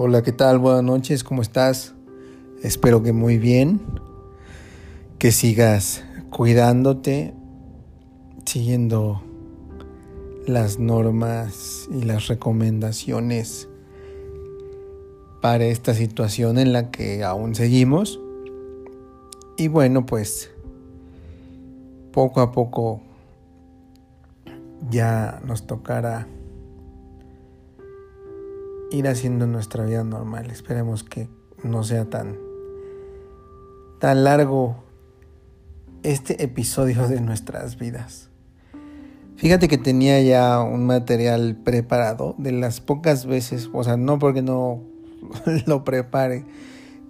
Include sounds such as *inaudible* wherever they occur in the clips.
Hola, ¿qué tal? Buenas noches, ¿cómo estás? Espero que muy bien, que sigas cuidándote, siguiendo las normas y las recomendaciones para esta situación en la que aún seguimos. Y bueno, pues poco a poco ya nos tocará ir haciendo nuestra vida normal. Esperemos que no sea tan, tan largo este episodio de nuestras vidas. Fíjate que tenía ya un material preparado de las pocas veces, o sea, no porque no *laughs* lo prepare,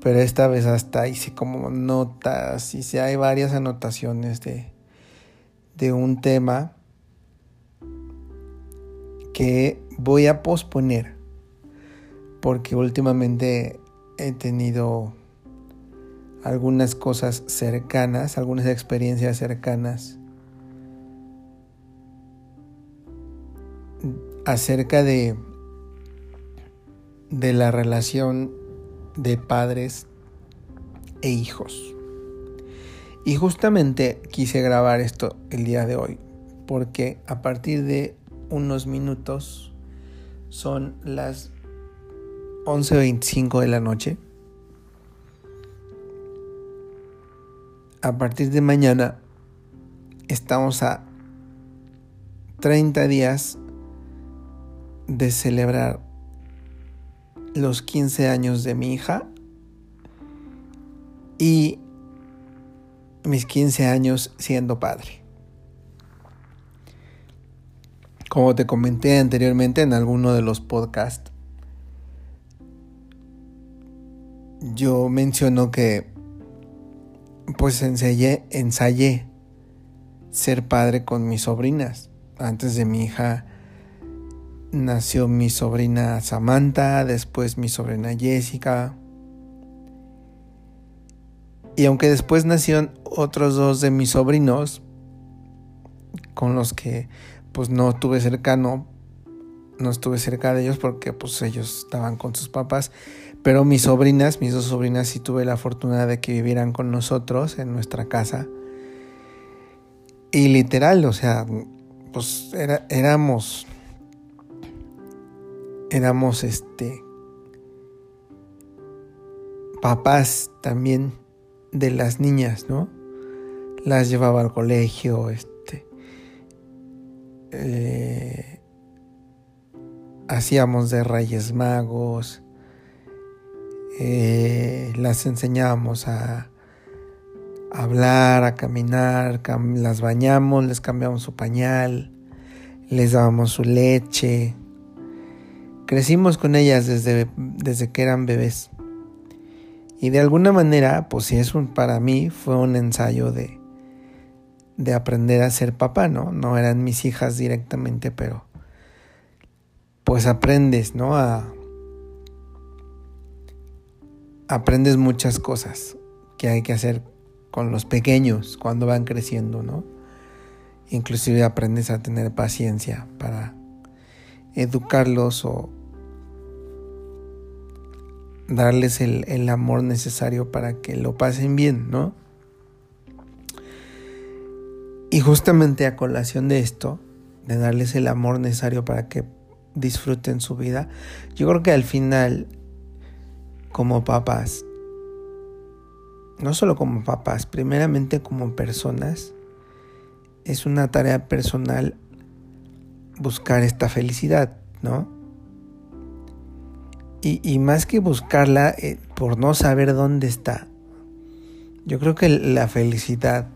pero esta vez hasta hice como notas, y hay varias anotaciones de, de un tema que voy a posponer porque últimamente he tenido algunas cosas cercanas, algunas experiencias cercanas acerca de, de la relación de padres e hijos. Y justamente quise grabar esto el día de hoy, porque a partir de unos minutos son las 11.25 de la noche. A partir de mañana estamos a 30 días de celebrar los 15 años de mi hija y mis 15 años siendo padre. Como te comenté anteriormente en alguno de los podcasts, yo menciono que pues ensayé, ensayé ser padre con mis sobrinas. Antes de mi hija nació mi sobrina Samantha, después mi sobrina Jessica. Y aunque después nacieron otros dos de mis sobrinos, con los que pues no tuve cercano, no estuve cerca de ellos porque pues ellos estaban con sus papás, pero mis sobrinas, mis dos sobrinas sí tuve la fortuna de que vivieran con nosotros en nuestra casa. Y literal, o sea, pues era, éramos, éramos este, papás también de las niñas, ¿no? Las llevaba al colegio, este, eh, hacíamos de Reyes Magos, eh, las enseñábamos a, hablar, a caminar, las bañamos, les cambiamos su pañal, les dábamos su leche. Crecimos con ellas desde, desde que eran bebés. Y de alguna manera, pues sí, es para mí fue un ensayo de, de aprender a ser papá, ¿no? No eran mis hijas directamente, pero pues aprendes, ¿no? Aprendes muchas cosas que hay que hacer con los pequeños cuando van creciendo, ¿no? Inclusive aprendes a tener paciencia para educarlos o darles el, el, amor necesario para que lo pasen bien, ¿no? Y justamente a colación de esto, de darles el amor necesario para que disfruten su vida, yo creo que al final como papás, no solo como papás, primeramente como personas, es una tarea personal buscar esta felicidad, ¿no? Y, más que buscarla eh, por no saber dónde está, yo creo que la felicidad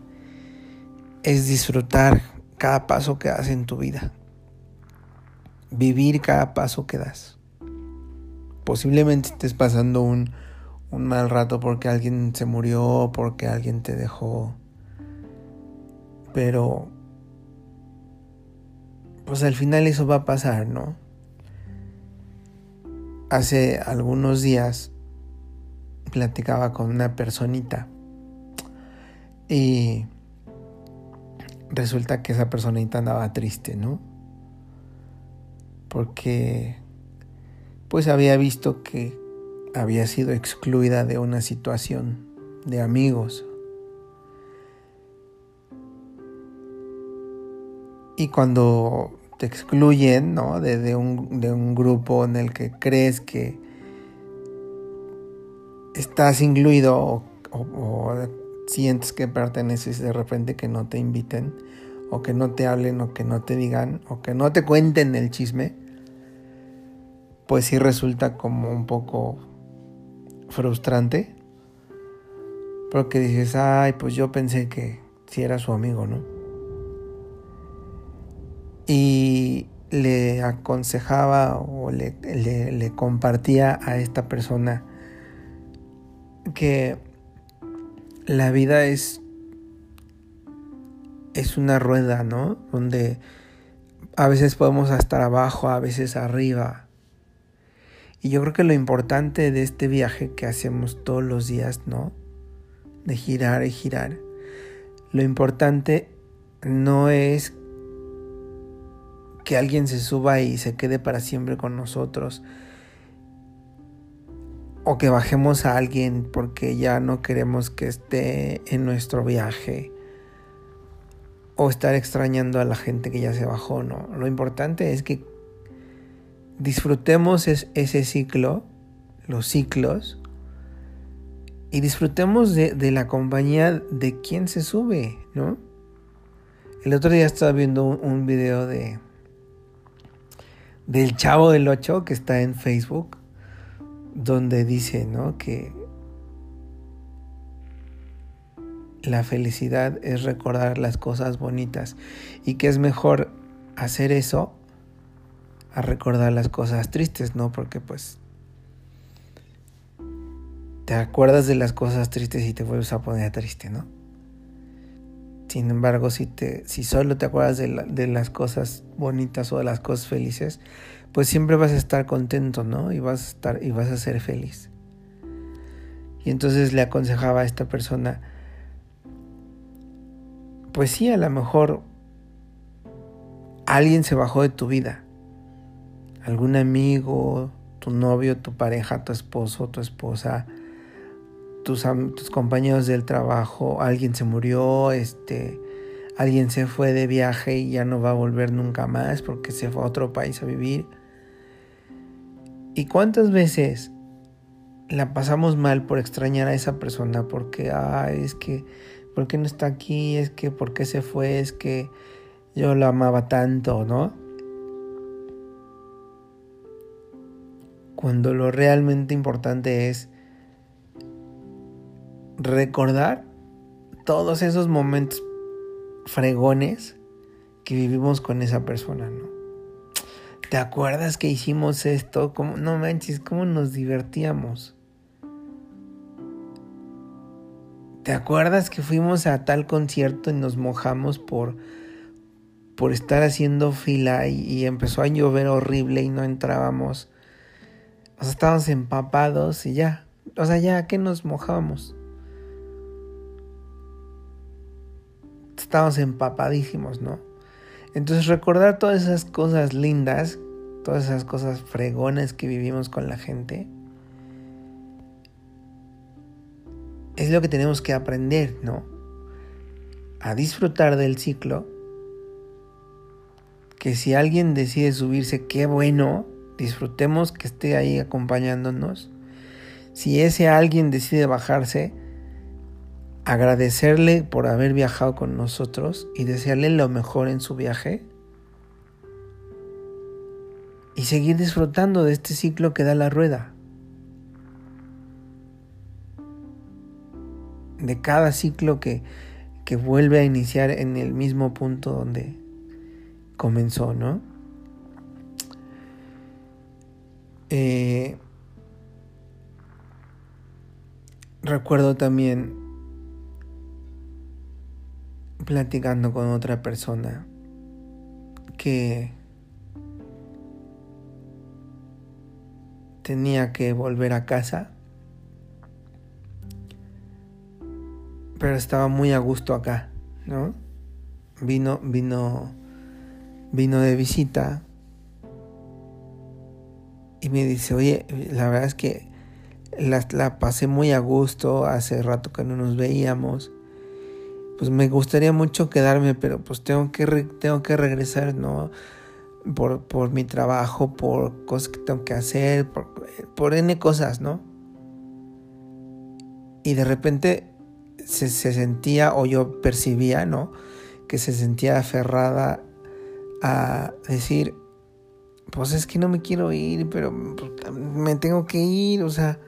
es disfrutar cada paso que das en tu vida, vivir cada paso que das. Posiblemente estés pasando un, un mal rato porque alguien se murió, porque alguien te dejó. Pero, pues al final eso va a pasar, ¿no? Hace algunos días platicaba con una personita y resulta que esa personita andaba triste, ¿no? Porque pues había visto que había sido excluida de una situación de amigos. Y cuando te excluyen, ¿no? De, un, de un grupo en el que crees que estás incluido o, o, sientes que perteneces de repente que no te inviten o que no te hablen o que no te digan o que no te cuenten el chisme, pues sí resulta como un poco frustrante. Porque dices, ay, pues yo pensé que si era su amigo, ¿no? Y le aconsejaba o le, le compartía a esta persona que la vida es es una rueda, ¿no? Donde a veces podemos estar abajo, a veces arriba. Y yo creo que lo importante de este viaje que hacemos todos los días, ¿no? De girar y girar. Lo importante no es que alguien se suba y se quede para siempre con nosotros. O que bajemos a alguien porque ya no queremos que esté en nuestro viaje o estar extrañando a la gente que ya se bajó, ¿no? Lo importante es que disfrutemos ese ciclo, los ciclos, y disfrutemos de, la compañía de quien se sube, ¿no? El otro día estaba viendo un, video de del Chavo del 8 que está en Facebook, donde dice, ¿no? Que la felicidad es recordar las cosas bonitas y que es mejor hacer eso a recordar las cosas tristes, ¿no? Porque pues te acuerdas de las cosas tristes y te vuelves a poner triste, ¿no? Sin embargo, si, te, si solo te acuerdas de, de las cosas bonitas o de las cosas felices, pues siempre vas a estar contento, ¿no? Y vas a estar y vas a ser feliz. Y entonces le aconsejaba a esta persona, pues sí, a lo mejor alguien se bajó de tu vida. Algún amigo, tu novio, tu pareja, tu esposo, tu esposa, tus, compañeros del trabajo, alguien se murió, este, alguien se fue de viaje y ya no va a volver nunca más porque se fue a otro país a vivir. ¿Y cuántas veces la pasamos mal por extrañar a esa persona porque, ay, es que ¿por qué no está aquí? Es que, ¿por qué se fue? Es que yo lo amaba tanto, ¿no? Cuando lo realmente importante es recordar todos esos momentos fregones que vivimos con esa persona, ¿no? ¿Te acuerdas que hicimos esto? ¿Cómo, no manches, cómo nos divertíamos. ¿Te acuerdas que fuimos a tal concierto y nos mojamos por, por estar haciendo fila y, empezó a llover horrible y no entrábamos? Estábamos empapados y ya. O sea, ya, ¿qué nos mojábamos? Estábamos empapadísimos, ¿no? Entonces recordar todas esas cosas lindas, todas esas cosas fregonas que vivimos con la gente, es lo que tenemos que aprender, ¿no? A disfrutar del ciclo. Que si alguien decide subirse, qué bueno, disfrutemos que esté ahí acompañándonos. Si ese alguien decide bajarse, agradecerle por haber viajado con nosotros y desearle lo mejor en su viaje. Y seguir disfrutando de este ciclo que da la rueda. de cada ciclo que, que vuelve a iniciar en el mismo punto donde comenzó, ¿no? Eh, recuerdo también platicando con otra persona que tenía que volver a casa pero estaba muy a gusto acá, ¿no? Vino, vino, vino de visita y me dice, oye, la verdad es que la, la, pasé muy a gusto, hace rato que no nos veíamos. Pues me gustaría mucho quedarme, pero pues tengo que, tengo que regresar, ¿no? Por, por, mi trabajo, por cosas que tengo que hacer, por, por N cosas, ¿no? Y de repente se, se sentía, o yo percibía, ¿no? Que se sentía aferrada a decir, pues es que no me quiero ir, pero me tengo que ir, o sea,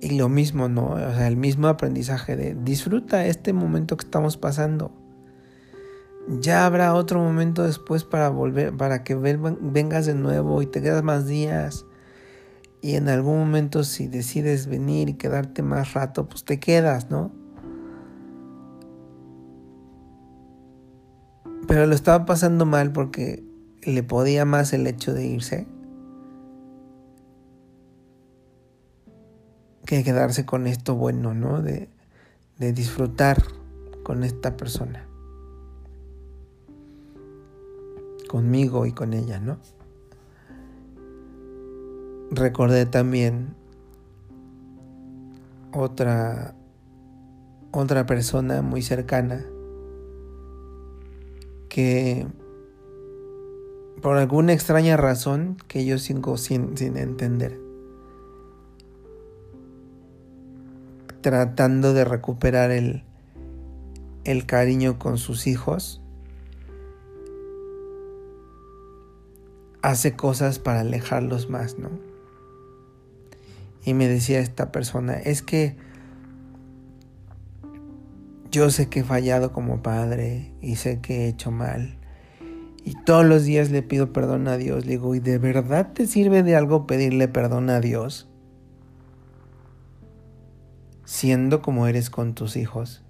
y lo mismo, ¿no? O sea, el mismo aprendizaje de disfruta este momento que estamos pasando. Ya habrá otro momento después para volver, para que vengas de nuevo y te quedas más días. Y en algún momento si decides venir y quedarte más rato, pues te quedas, ¿no? Pero lo estaba pasando mal porque le podía más el hecho de irse que quedarse con esto bueno, ¿no? De, de disfrutar con esta persona. Conmigo y con ella, ¿no? Recordé también otra otra persona muy cercana que por alguna extraña razón que yo sigo sin, entender, tratando de recuperar el, el cariño con sus hijos, hace cosas para alejarlos más, ¿no? Y me decía esta persona, es que yo sé que he fallado como padre y sé que he hecho mal. Y todos los días le pido perdón a Dios. Le digo, ¿y de verdad te sirve de algo pedirle perdón a Dios? Siendo como eres con tus hijos.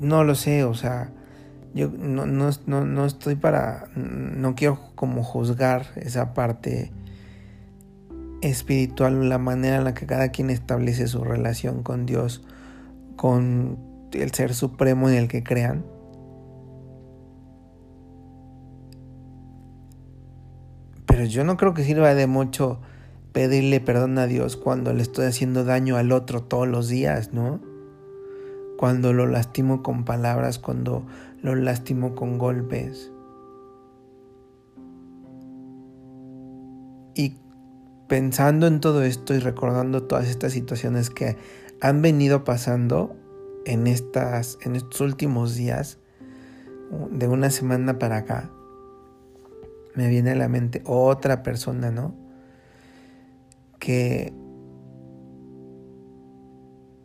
No lo sé, o sea, yo no, no, no, no estoy para, no quiero como juzgar esa parte espiritual, la manera en la que cada quien establece su relación con Dios, con el ser supremo en el que crean. Pero yo no creo que sirva de mucho pedirle perdón a Dios cuando le estoy haciendo daño al otro todos los días, ¿no? Cuando lo lastimo con palabras, cuando lo lastimo con golpes. Pensando en todo esto y recordando todas estas situaciones que han venido pasando en, estas, en estos últimos días, de una semana para acá, me viene a la mente otra persona, ¿no? Que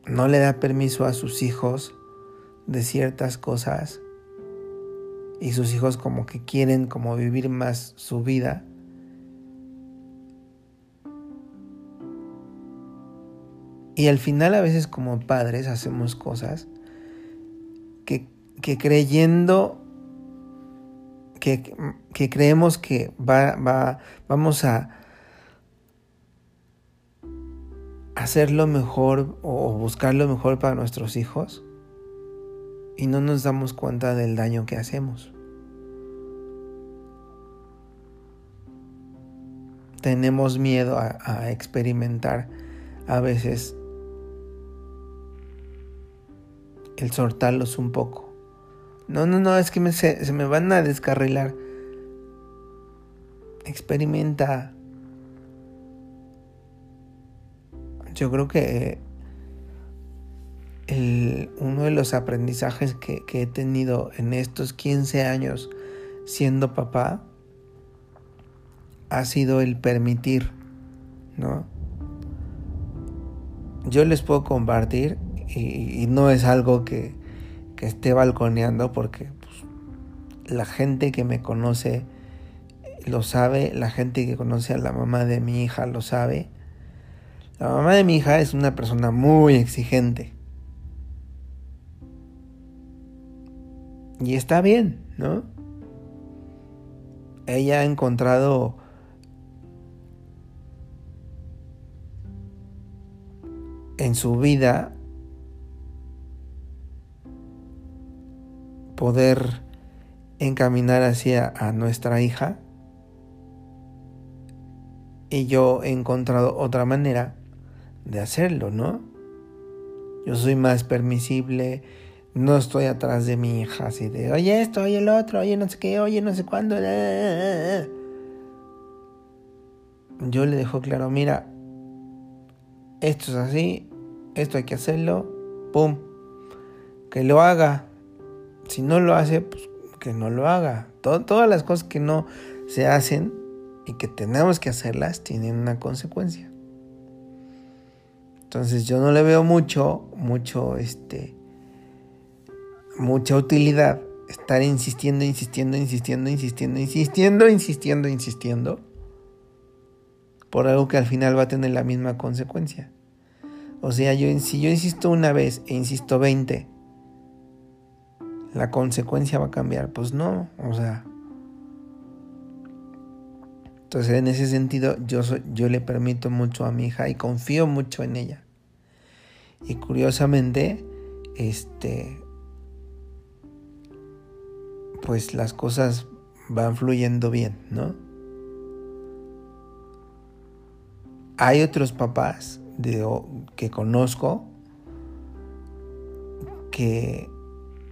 no le da permiso a sus hijos de ciertas cosas y sus hijos como que quieren como vivir más su vida Y al final a veces como padres hacemos cosas que, creyendo, que, que, creemos que va, va, vamos a hacer lo mejor o buscar lo mejor para nuestros hijos y no nos damos cuenta del daño que hacemos. Tenemos miedo a, a experimentar a veces el soltarlos un poco. No, no, no, es que se, me van a descarrilar. Experimenta. Yo creo que el, uno de los aprendizajes que, que he tenido en estos 15 años siendo papá ha sido el permitir, ¿no? Yo les puedo compartir y, no es algo que, esté balconeando porque pues, la gente que me conoce lo sabe, la gente que conoce a la mamá de mi hija lo sabe. La mamá de mi hija es una persona muy exigente. Y está bien, ¿no? Ella ha encontrado en su vida poder encaminar hacia a nuestra hija. Y yo he encontrado otra manera de hacerlo, ¿no? Yo soy más permisible, no estoy atrás de mi hija así de, oye esto, oye el otro, oye no sé qué, oye no sé cuándo. Yo le dejo claro, mira, esto es así, esto hay que hacerlo, pum, que lo haga. Si no lo hace, pues que no lo haga. todas las cosas que no se hacen y que tenemos que hacerlas tienen una consecuencia. Entonces yo no le veo mucho, mucho, este, mucha utilidad estar insistiendo, insistiendo, insistiendo, insistiendo, insistiendo, insistiendo, insistiendo, por algo que al final va a tener la misma consecuencia. O sea, yo, si yo insisto una vez e insisto 20, la consecuencia va a cambiar. Pues no, o sea. Entonces, en ese sentido, yo, yo le permito mucho a mi hija y confío mucho en ella. Y curiosamente, este, pues las cosas van fluyendo bien, ¿no? Hay otros papás de, que conozco que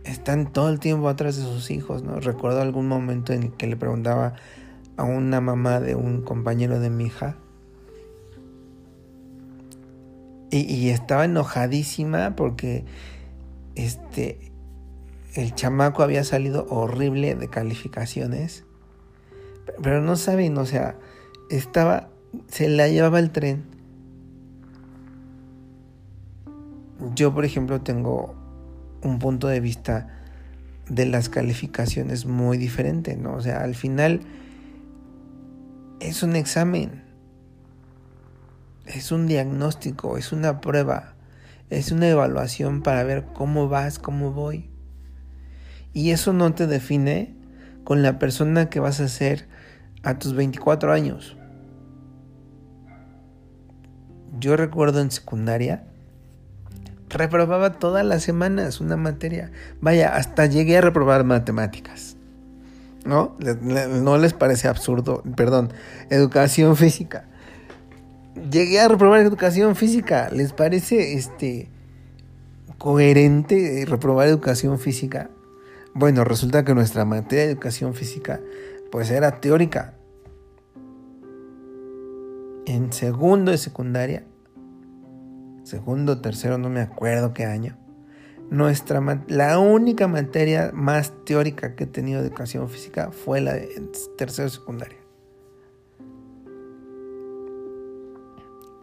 están todo el tiempo atrás de sus hijos, ¿no? Recuerdo algún momento en el que le preguntaba a una mamá de un compañero de mi hija. Y, estaba enojadísima porque este el chamaco había salido horrible de calificaciones. Pero no saben, o sea, estaba. se la llevaba el tren. Yo, por ejemplo, tengo un punto de vista de las calificaciones muy diferente, ¿no? O sea, al final es un examen, es un diagnóstico, es una prueba, es una evaluación para ver cómo vas, cómo voy. Y eso no te define con la persona que vas a ser a tus 24 años. Yo recuerdo en secundaria, reprobaba todas las semanas una materia. Vaya, hasta llegué a reprobar matemáticas. ¿no? ¿No les parece absurdo? Perdón, educación física. Llegué a reprobar educación física. ¿Les parece este coherente reprobar educación física? Bueno, resulta que nuestra materia de educación física pues era teórica. En segundo de secundaria, segundo, tercero, no me acuerdo qué año nuestra, la única materia más teórica que he tenido de educación física fue la de tercero secundaria.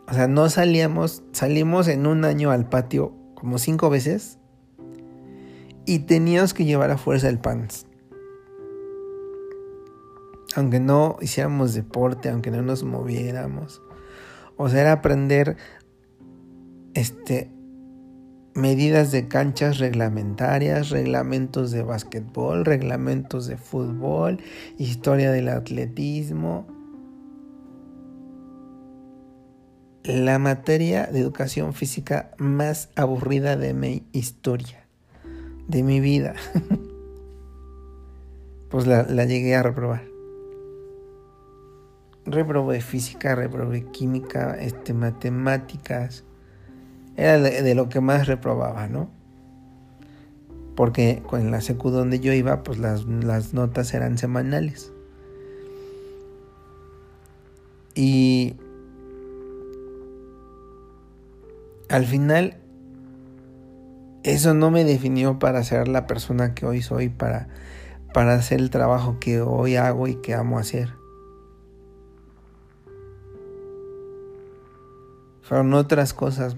O sea, no salíamos, salimos en un año al patio como cinco veces y teníamos que llevar a fuerza el pants. Aunque no hiciéramos deporte, aunque no nos moviéramos. O sea, era aprender este, medidas de canchas reglamentarias, reglamentos de básquetbol, reglamentos de fútbol, historia del atletismo. La materia de educación física más aburrida de mi historia, de mi vida. *laughs* pues la, llegué a reprobar. Reprobé física, reprobé química, este, matemáticas era de lo que más reprobaba, ¿no? Porque en la secu donde yo iba, pues las, las notas eran semanales. Y al final, eso no me definió para ser la persona que hoy soy, para, para hacer el trabajo que hoy hago y que amo hacer. Fueron otras cosas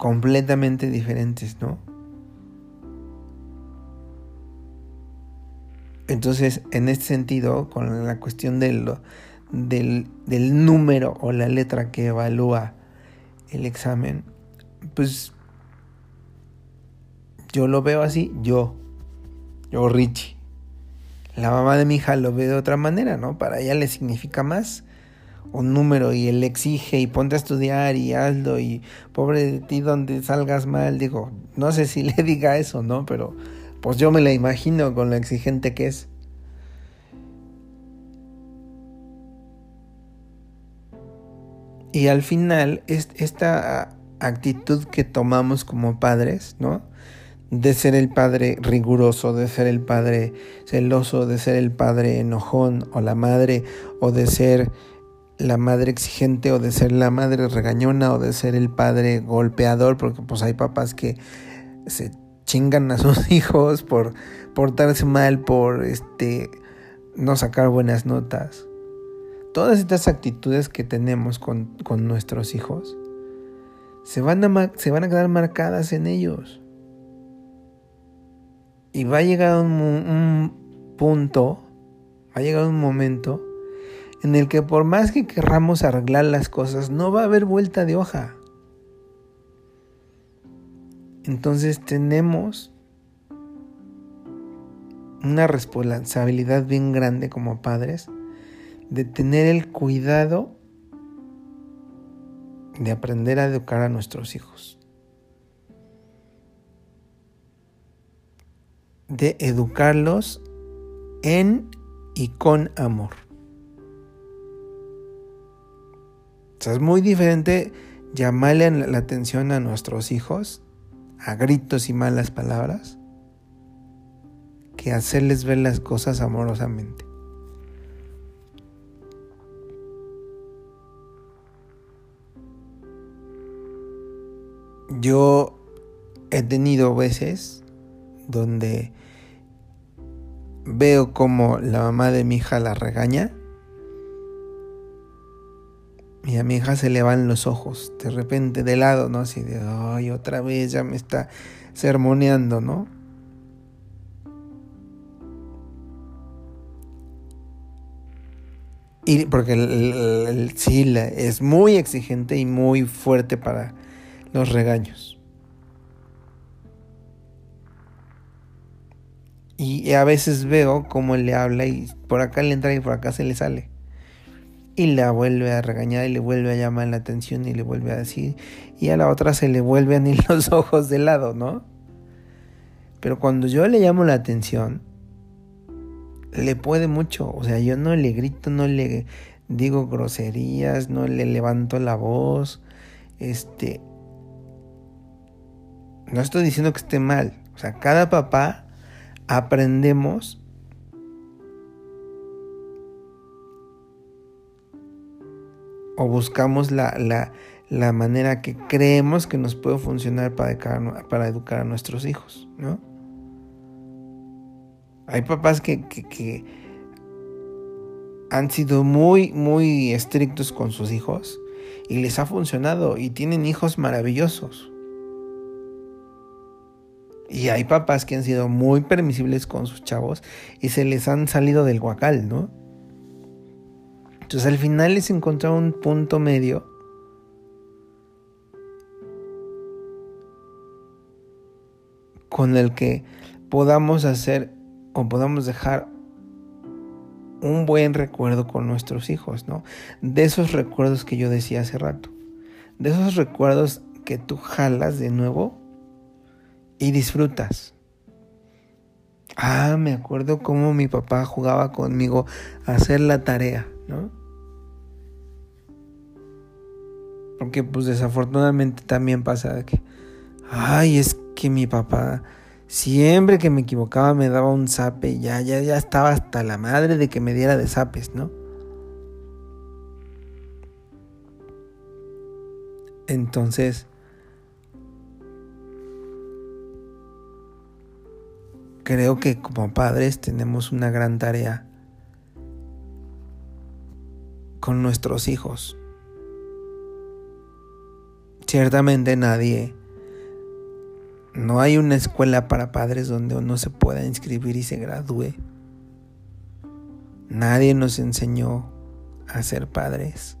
completamente diferentes, ¿no? Entonces, en este sentido, con la cuestión del, del, del número o la letra que evalúa el examen, pues yo lo veo así, yo, yo Richie. La mamá de mi hija lo ve de otra manera, ¿no? Para ella le significa más un número y él exige y ponte a estudiar y hazlo y pobre de ti donde salgas mal, digo, no sé si *laughs* le diga eso, ¿no? Pero Pues yo me la imagino con lo exigente que es. Y al final, esta actitud que tomamos como padres, ¿no? De ser el padre riguroso, de ser el padre celoso, de ser el padre enojón o la madre, o de ser la madre exigente, o de ser la madre regañona, o de ser el padre golpeador, porque pues hay papás que se chingan a *laughs* sus hijos por portarse mal, por este no sacar buenas notas. Todas estas actitudes que tenemos con, con nuestros hijos se van, a, se van a quedar marcadas en ellos. Y va a llegar un, un punto, va a llegar un momento en el que por más que querramos arreglar las cosas, no va a haber vuelta de hoja. Entonces tenemos una responsabilidad bien grande como padres de tener el cuidado de aprender a educar a nuestros hijos. De educarlos en y con amor. O sea, es muy diferente llamarle la atención a nuestros hijos a gritos y malas palabras que hacerles ver las cosas amorosamente. Yo he tenido veces donde veo como la mamá de mi hija la regaña y a mi hija se le van los ojos de repente de lado, ¿no? Así de, ay, otra vez ya me está sermoneando, ¿no? Y porque el, sí es muy exigente y muy fuerte para los regaños. Y a veces veo cómo él le habla y por acá le entra y por acá se le sale. Y la vuelve a regañar y le vuelve a llamar la atención y le vuelve a decir. Y a la otra se le vuelven *laughs* los ojos de lado, ¿no? Pero cuando yo le llamo la atención, le puede mucho. O sea, yo no le grito, no le digo groserías, no le levanto la voz. Este, no estoy diciendo que esté mal. O sea, cada papá aprendemos o buscamos la, la, manera que creemos que nos puede funcionar para educar, para educar a nuestros hijos, ¿no? Hay papás que, que, que han sido muy, muy estrictos con sus hijos y les ha funcionado y tienen hijos maravillosos. Y hay papás que han sido muy permisibles con sus chavos y se les han salido del guacal, ¿no? Entonces al final es encontrar un punto medio con el que podamos hacer o podamos dejar un buen recuerdo con nuestros hijos, ¿no? De esos recuerdos que yo decía hace rato. De esos recuerdos que tú jalas de nuevo y disfrutas. Ah, me acuerdo cómo mi papá jugaba conmigo a hacer la tarea, ¿no? Porque pues desafortunadamente también pasa que, ay, es que mi papá siempre que me equivocaba me daba un zape ya, ya, ya estaba hasta la madre de que me diera de zapes, ¿no? Entonces, creo que como padres tenemos una gran tarea con nuestros hijos. Ciertamente nadie, no hay una escuela para padres donde uno se pueda inscribir y se gradúe. Nadie nos enseñó a ser padres.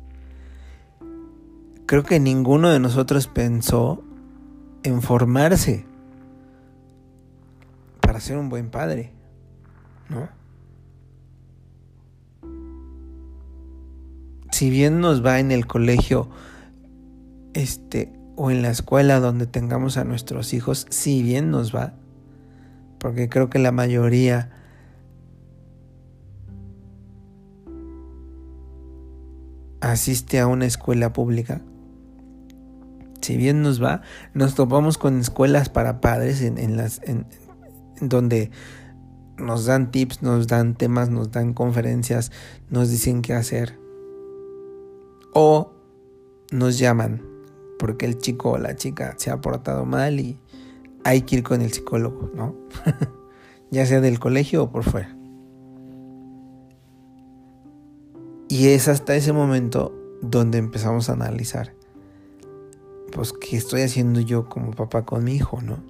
Creo que ninguno de nosotros pensó en formarse para ser un buen padre, ¿no? Si bien nos va en el colegio, este, o en la escuela donde tengamos a nuestros hijos, si bien nos va, porque creo que la mayoría asiste a una escuela pública. Si bien nos va, nos topamos con escuelas para padres en, las en, donde nos dan tips, nos dan temas, nos dan conferencias, nos dicen qué hacer. O nos llaman porque el chico o la chica se ha portado mal y hay que ir con el psicólogo, ¿no? *laughs* ya sea del colegio o por fuera. Y es hasta ese momento donde empezamos a analizar, pues, ¿qué estoy haciendo yo como papá con mi hijo, no?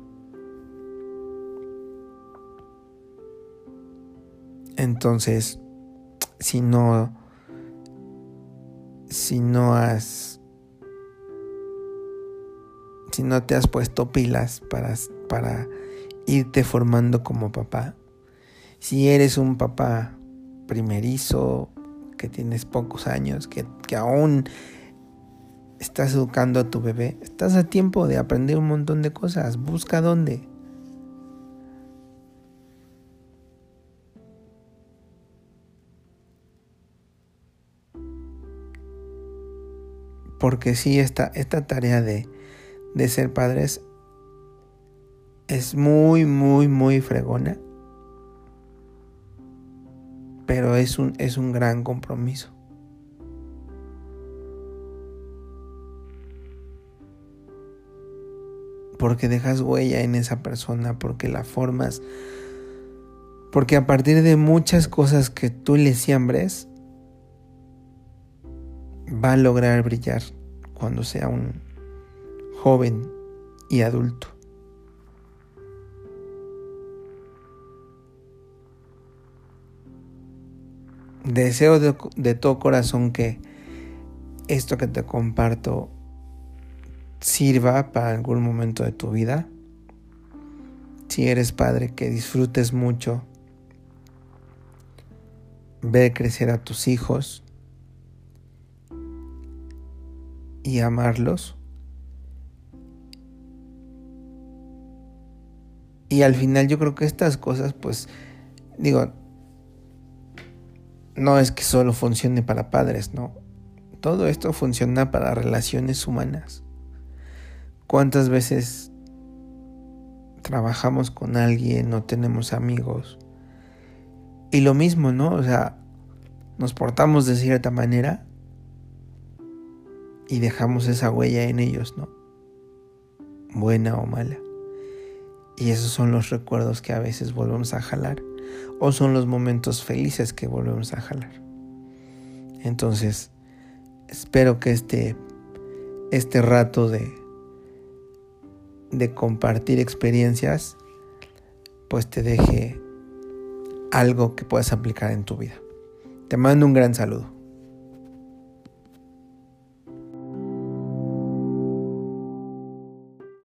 Entonces, si no, si no has, si no te has puesto pilas para, para irte formando como papá, si eres un papá primerizo, que tienes pocos años, que, aún estás educando a tu bebé, estás a tiempo de aprender un montón de cosas. Busca dónde. Porque sí, esta, esta tarea de, de ser padres es muy, muy, muy fregona pero es un, es un gran compromiso. Porque dejas huella en esa persona, porque la formas, porque a partir de muchas cosas que tú le siembres, va a lograr brillar cuando sea un joven y adulto. Deseo de, todo corazón que esto que te comparto sirva para algún momento de tu vida. Si eres padre, que disfrutes mucho ver crecer a tus hijos y amarlos. Y al final yo creo que estas cosas, pues, digo, no es que solo funcione para padres, no. Todo esto funciona para relaciones humanas. ¿Cuántas veces trabajamos con alguien, no tenemos amigos? Y lo mismo, ¿no? O sea, nos portamos de cierta manera y dejamos esa huella en ellos, ¿no? Buena o mala. Y esos son los recuerdos que a veces volvemos a jalar o son los momentos felices que volvemos a jalar. Entonces, espero que este, este rato de, de compartir experiencias, pues te deje algo que puedas aplicar en tu vida. Te mando un gran saludo.